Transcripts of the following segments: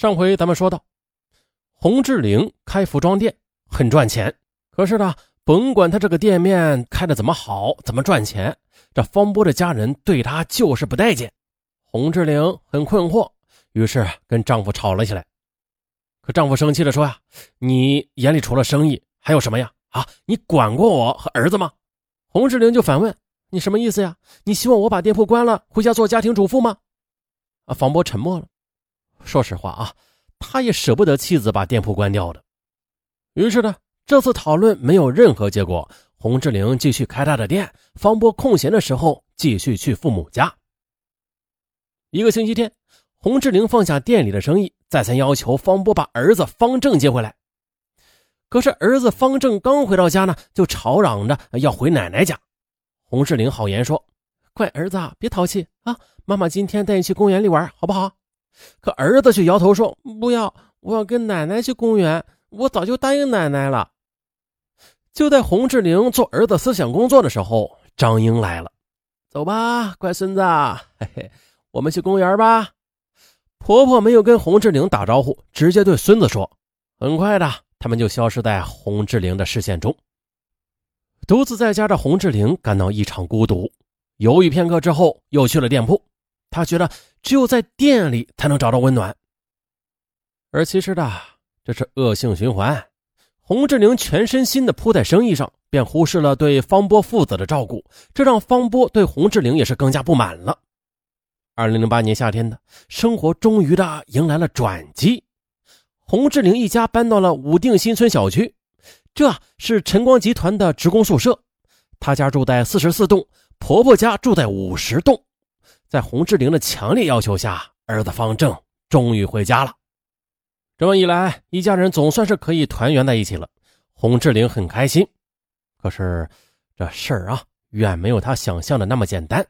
上回咱们说到，洪志玲开服装店很赚钱，可是呢，甭管他这个店面开的怎么好，怎么赚钱，这方波的家人对他就是不待见。洪志玲很困惑，于是跟丈夫吵了起来。可丈夫生气的说呀：“你眼里除了生意还有什么呀？啊，你管过我和儿子吗？”洪志玲就反问：“你什么意思呀？你希望我把店铺关了，回家做家庭主妇吗？”啊，方波沉默了。说实话啊，他也舍不得妻子把店铺关掉的。于是呢，这次讨论没有任何结果。洪志玲继续开他的店，方波空闲的时候继续去父母家。一个星期天，洪志玲放下店里的生意，再三要求方波把儿子方正接回来。可是儿子方正刚回到家呢，就吵嚷着要回奶奶家。洪志玲好言说：“乖儿子，别淘气啊，妈妈今天带你去公园里玩，好不好？”可儿子却摇头说：“不要，我要跟奶奶去公园。我早就答应奶奶了。”就在洪志玲做儿子思想工作的时候，张英来了。走吧，乖孙子，嘿嘿，我们去公园吧。婆婆没有跟洪志玲打招呼，直接对孙子说。很快的，他们就消失在洪志玲的视线中。独自在家的洪志玲感到异常孤独，犹豫片刻之后，又去了店铺。他觉得只有在店里才能找到温暖，而其实的这是恶性循环。洪志玲全身心的扑在生意上，便忽视了对方波父子的照顾，这让方波对洪志玲也是更加不满了。二零零八年夏天的生活终于的迎来了转机，洪志玲一家搬到了武定新村小区，这是晨光集团的职工宿舍。他家住在四十四栋，婆婆家住在五十栋。在洪志玲的强烈要求下，儿子方正终于回家了。这么一来，一家人总算是可以团圆在一起了。洪志玲很开心。可是这事儿啊，远没有他想象的那么简单。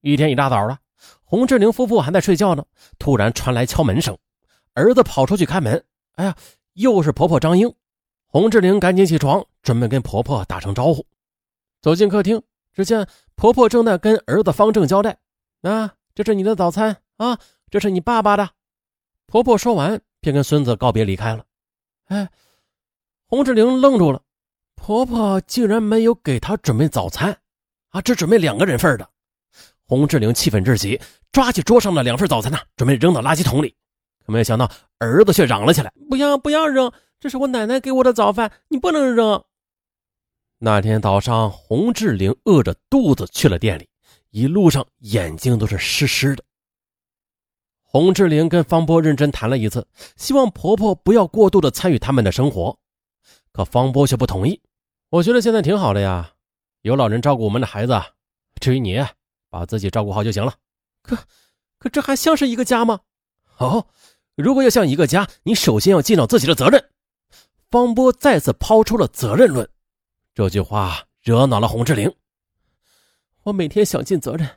一天一大早了，洪志玲夫妇还在睡觉呢，突然传来敲门声。儿子跑出去开门，哎呀，又是婆婆张英。洪志玲赶紧起床，准备跟婆婆打声招呼。走进客厅，只见婆婆正在跟儿子方正交代。啊，这是你的早餐啊，这是你爸爸的。婆婆说完，便跟孙子告别离开了。哎，洪志玲愣住了，婆婆竟然没有给她准备早餐啊，只准备两个人份的。洪志玲气愤至极，抓起桌上的两份早餐呢，准备扔到垃圾桶里。可没有想到，儿子却嚷了起来：“不要，不要扔！这是我奶奶给我的早饭，你不能扔。”那天早上，洪志玲饿着肚子去了店里。一路上眼睛都是湿湿的。洪志玲跟方波认真谈了一次，希望婆婆不要过度的参与他们的生活，可方波却不同意。我觉得现在挺好的呀，有老人照顾我们的孩子，至于你，把自己照顾好就行了。可，可这还像是一个家吗？哦，如果要像一个家，你首先要尽到自己的责任。方波再次抛出了责任论，这句话惹恼了洪志玲。我每天想尽责任，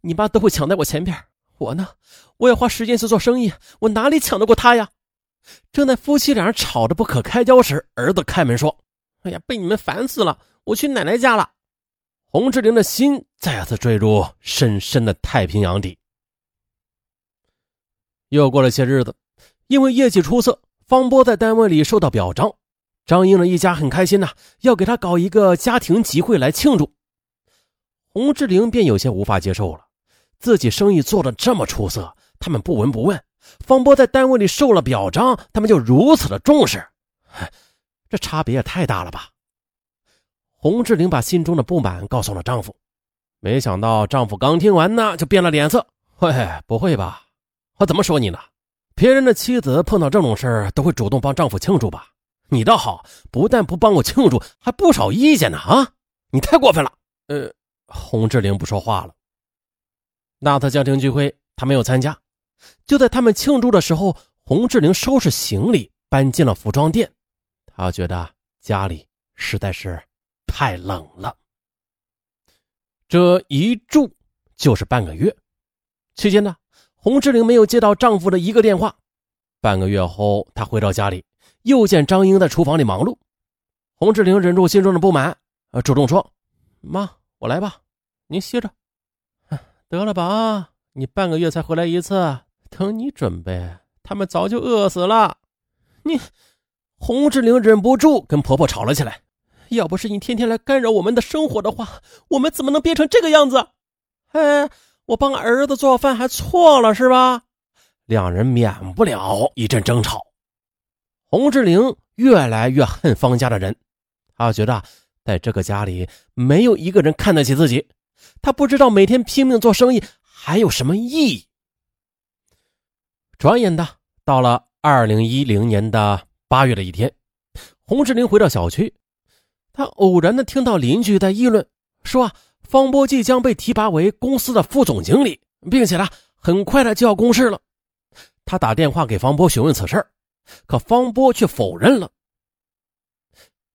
你爸都会抢在我前边。我呢，我要花时间去做生意，我哪里抢得过他呀？正在夫妻俩吵得不可开交时，儿子开门说：“哎呀，被你们烦死了，我去奶奶家了。”洪志玲的心再次坠入深深的太平洋底。又过了些日子，因为业绩出色，方波在单位里受到表彰，张英的一家很开心呐，要给他搞一个家庭集会来庆祝。洪志玲便有些无法接受了，自己生意做得这么出色，他们不闻不问；方波在单位里受了表彰，他们就如此的重视，这差别也太大了吧！洪志玲把心中的不满告诉了丈夫，没想到丈夫刚听完呢，就变了脸色。嘿，不会吧？我怎么说你呢？别人的妻子碰到这种事儿都会主动帮丈夫庆祝吧？你倒好，不但不帮我庆祝，还不少意见呢！啊，你太过分了！呃。洪志玲不说话了。那次家庭聚会，他没有参加。就在他们庆祝的时候，洪志玲收拾行李搬进了服装店。她觉得家里实在是太冷了。这一住就是半个月。期间呢，洪志玲没有接到丈夫的一个电话。半个月后，她回到家里，又见张英在厨房里忙碌。洪志玲忍住心中的不满，呃，主动说：“妈。”我来吧，您歇着。得了吧啊！你半个月才回来一次，等你准备，他们早就饿死了。你，洪志玲忍不住跟婆婆吵了起来。要不是你天天来干扰我们的生活的话，我们怎么能变成这个样子？哎，我帮儿子做饭还错了是吧？两人免不了一阵争吵。洪志玲越来越恨方家的人，她觉得在这个家里没有一个人看得起自己。他不知道每天拼命做生意还有什么意义。转眼的到了二零一零年的八月的一天，洪志玲回到小区。他偶然的听到邻居在议论，说，方波即将被提拔为公司的副总经理，并且呢，很快的就要公示了。他打电话给方波询问此事，可方波却否认了。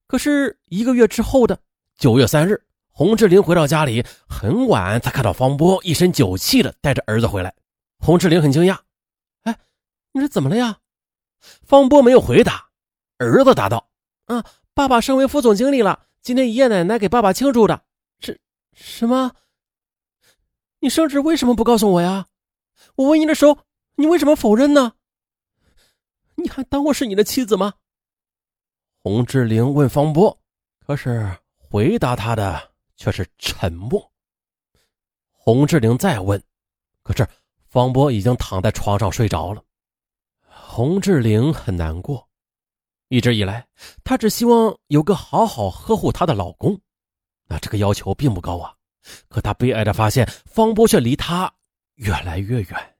可是一个月之后的九月三日，洪志林回到家里，很晚才看到方波一身酒气的带着儿子回来。洪志林很惊讶：“哎，你这怎么了呀？”方波没有回答，儿子答道：“啊。”爸爸升为副总经理了，今天爷爷奶奶给爸爸庆祝的。是，什么？你升职为什么不告诉我呀？我问你的时候，你为什么否认呢？你还当我是你的妻子吗？洪志玲问方波，可是回答他的却是沉默。洪志玲再问，可是方波已经躺在床上睡着了。洪志玲很难过。一直以来，她只希望有个好好呵护她的老公，那这个要求并不高啊。可她悲哀的发现，方波却离她越来越远。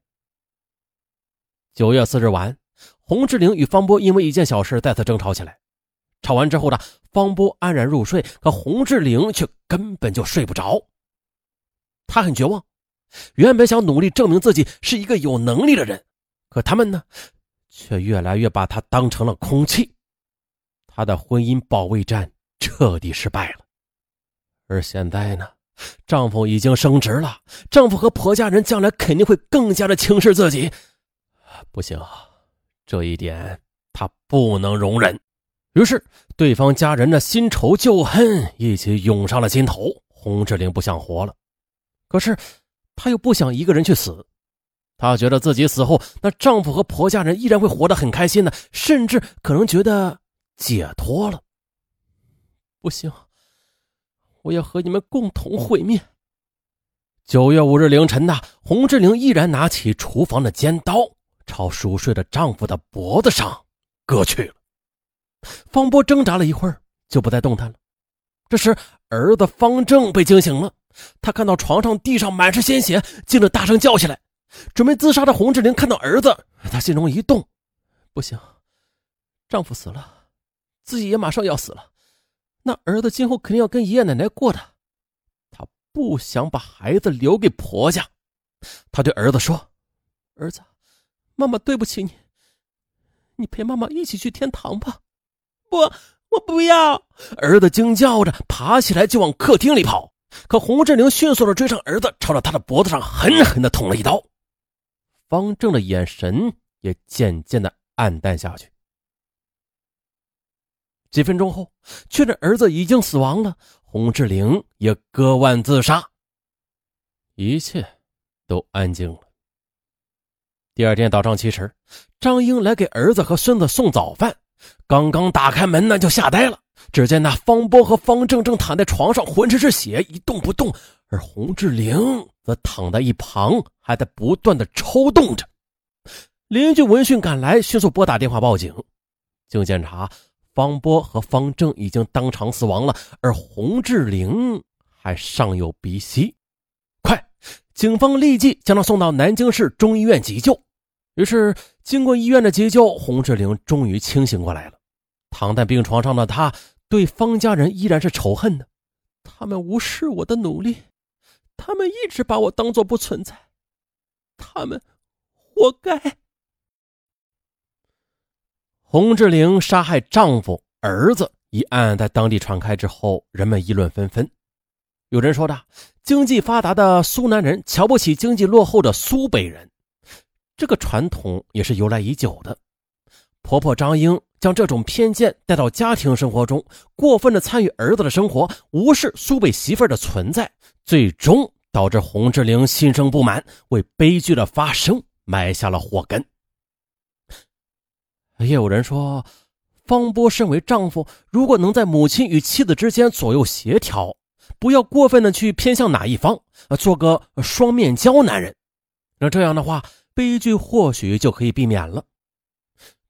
九月四日晚，洪志玲与方波因为一件小事再次争吵起来。吵完之后呢，方波安然入睡，可洪志玲却根本就睡不着。她很绝望，原本想努力证明自己是一个有能力的人，可他们呢，却越来越把她当成了空气。她的婚姻保卫战彻底失败了，而现在呢，丈夫已经升职了，丈夫和婆家人将来肯定会更加的轻视自己。不行，这一点她不能容忍。于是，对方家人的新仇旧恨一起涌上了心头。洪志玲不想活了，可是她又不想一个人去死。她觉得自己死后，那丈夫和婆家人依然会活得很开心的，甚至可能觉得。解脱了，不行，我要和你们共同毁灭。九月五日凌晨呐，洪志玲毅然拿起厨房的尖刀，朝熟睡的丈夫的脖子上割去了。方波挣扎了一会儿，就不再动弹了。这时，儿子方正被惊醒了，他看到床上地上满是鲜血，惊得大声叫起来。准备自杀的洪志玲看到儿子，他心中一动，不行，丈夫死了。自己也马上要死了，那儿子今后肯定要跟爷爷奶奶过的。他不想把孩子留给婆家，他对儿子说：“儿子，妈妈对不起你，你陪妈妈一起去天堂吧。”“不，我不要！”儿子惊叫着爬起来就往客厅里跑。可洪志玲迅速的追上儿子，朝着他的脖子上狠狠的捅了一刀。方正的眼神也渐渐的暗淡下去。几分钟后，确认儿子已经死亡了，洪志玲也割腕自杀。一切都安静了。第二天早上七时，张英来给儿子和孙子送早饭，刚刚打开门呢，就吓呆了。只见那方波和方正正躺在床上，浑身是血，一动不动；而洪志玲则躺在一旁，还在不断的抽动着。邻居闻讯赶来，迅速拨打电话报警。经检查。方波和方正已经当场死亡了，而洪志玲还尚有鼻息。快，警方立即将他送到南京市中医院急救。于是，经过医院的急救，洪志玲终于清醒过来了。躺在病床上的她，对方家人依然是仇恨的。他们无视我的努力，他们一直把我当做不存在，他们活该。洪志玲杀害丈夫、儿子一案在当地传开之后，人们议论纷纷。有人说的，经济发达的苏南人瞧不起经济落后的苏北人，这个传统也是由来已久的。婆婆张英将这种偏见带到家庭生活中，过分的参与儿子的生活，无视苏北媳妇的存在，最终导致洪志玲心生不满，为悲剧的发生埋下了祸根。也有人说，方波身为丈夫，如果能在母亲与妻子之间左右协调，不要过分的去偏向哪一方，做个双面胶男人，那这样的话，悲剧或许就可以避免了。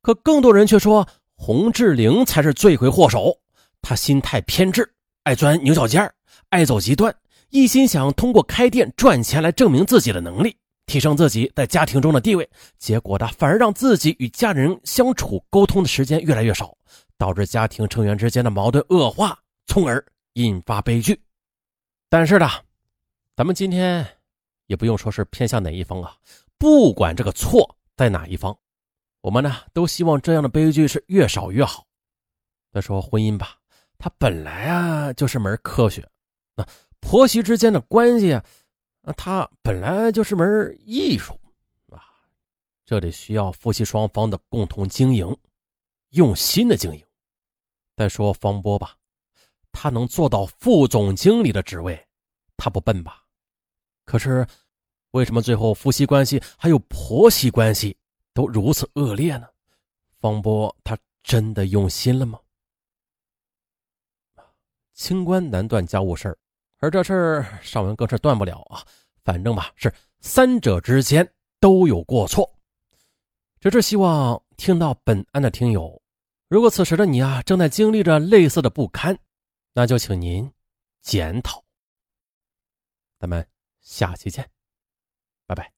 可更多人却说，洪志玲才是罪魁祸首，她心态偏执，爱钻牛角尖爱走极端，一心想通过开店赚钱来证明自己的能力。提升自己在家庭中的地位，结果他反而让自己与家人相处沟通的时间越来越少，导致家庭成员之间的矛盾恶化，从而引发悲剧。但是呢，咱们今天也不用说是偏向哪一方啊，不管这个错在哪一方，我们呢都希望这样的悲剧是越少越好。再说婚姻吧，它本来啊就是门科学，那婆媳之间的关系啊。那它本来就是门艺术啊，这里需要夫妻双方的共同经营，用心的经营。再说方波吧，他能做到副总经理的职位，他不笨吧？可是为什么最后夫妻关系还有婆媳关系都如此恶劣呢？方波他真的用心了吗？清官难断家务事儿。而这事儿上文更是断不了啊，反正吧是三者之间都有过错，只是希望听到本案的听友，如果此时的你啊正在经历着类似的不堪，那就请您检讨。咱们下期见，拜拜。